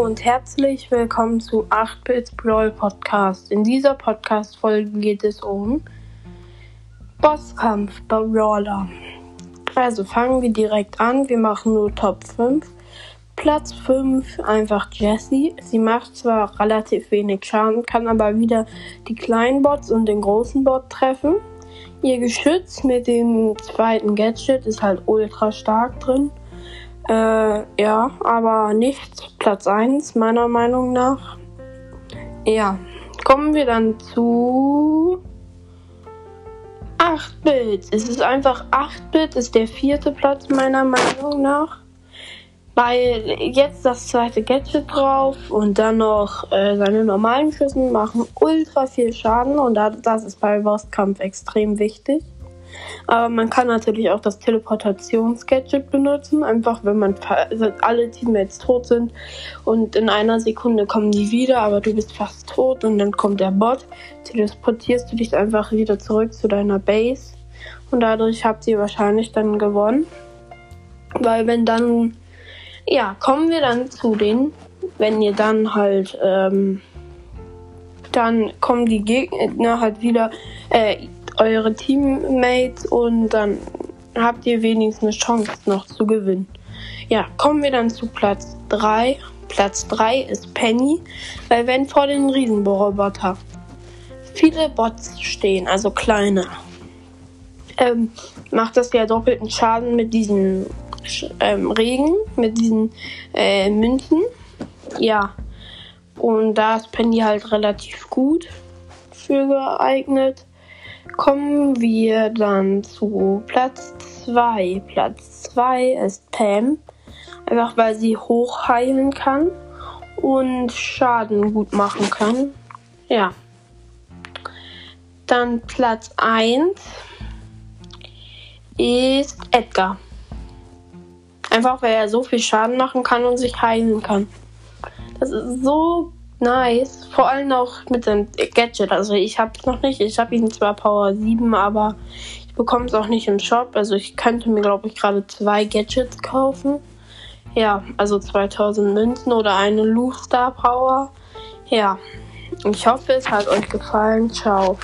und herzlich willkommen zu 8-Bits Brawl Podcast. In dieser Podcast-Folge geht es um Bosskampf bei Brawler. Also fangen wir direkt an. Wir machen nur Top 5. Platz 5 einfach Jessie. Sie macht zwar relativ wenig Schaden, kann aber wieder die kleinen Bots und den großen Bot treffen. Ihr Geschütz mit dem zweiten Gadget ist halt ultra stark drin. Äh, ja, aber nicht Platz 1, meiner Meinung nach. Ja, kommen wir dann zu 8-Bit. Es ist einfach 8-Bit, ist der vierte Platz meiner Meinung nach. Weil jetzt das zweite Gadget drauf und dann noch äh, seine normalen Schüssen machen ultra viel Schaden und das ist bei Bosskampf extrem wichtig. Aber man kann natürlich auch das Teleportations-Gadget benutzen. Einfach, wenn man also alle Teammates tot sind und in einer Sekunde kommen die wieder, aber du bist fast tot und dann kommt der Bot. Teleportierst du dich einfach wieder zurück zu deiner Base und dadurch habt ihr wahrscheinlich dann gewonnen. Weil wenn dann, ja, kommen wir dann zu den, wenn ihr dann halt, ähm, dann kommen die Gegner halt wieder, äh, eure Teammates und dann habt ihr wenigstens eine Chance noch zu gewinnen. Ja, kommen wir dann zu Platz 3. Platz 3 ist Penny, weil wenn vor den Riesenroboter viele Bots stehen, also kleine, ähm, macht das ja doppelten Schaden mit diesen ähm, Regen, mit diesen äh, Münzen. Ja, und da ist Penny halt relativ gut für geeignet kommen wir dann zu Platz 2. Platz 2 ist Pam. Einfach weil sie hoch heilen kann und Schaden gut machen kann. Ja. Dann Platz 1 ist Edgar. Einfach weil er so viel Schaden machen kann und sich heilen kann. Das ist so nice. Vor allem auch mit seinem Gadget. Also ich habe es noch nicht. Ich habe ihn zwar Power 7, aber ich bekomme es auch nicht im Shop. Also ich könnte mir, glaube ich, gerade zwei Gadgets kaufen. Ja, also 2000 Münzen oder eine Lou Star Power. Ja, ich hoffe, es hat euch gefallen. Ciao.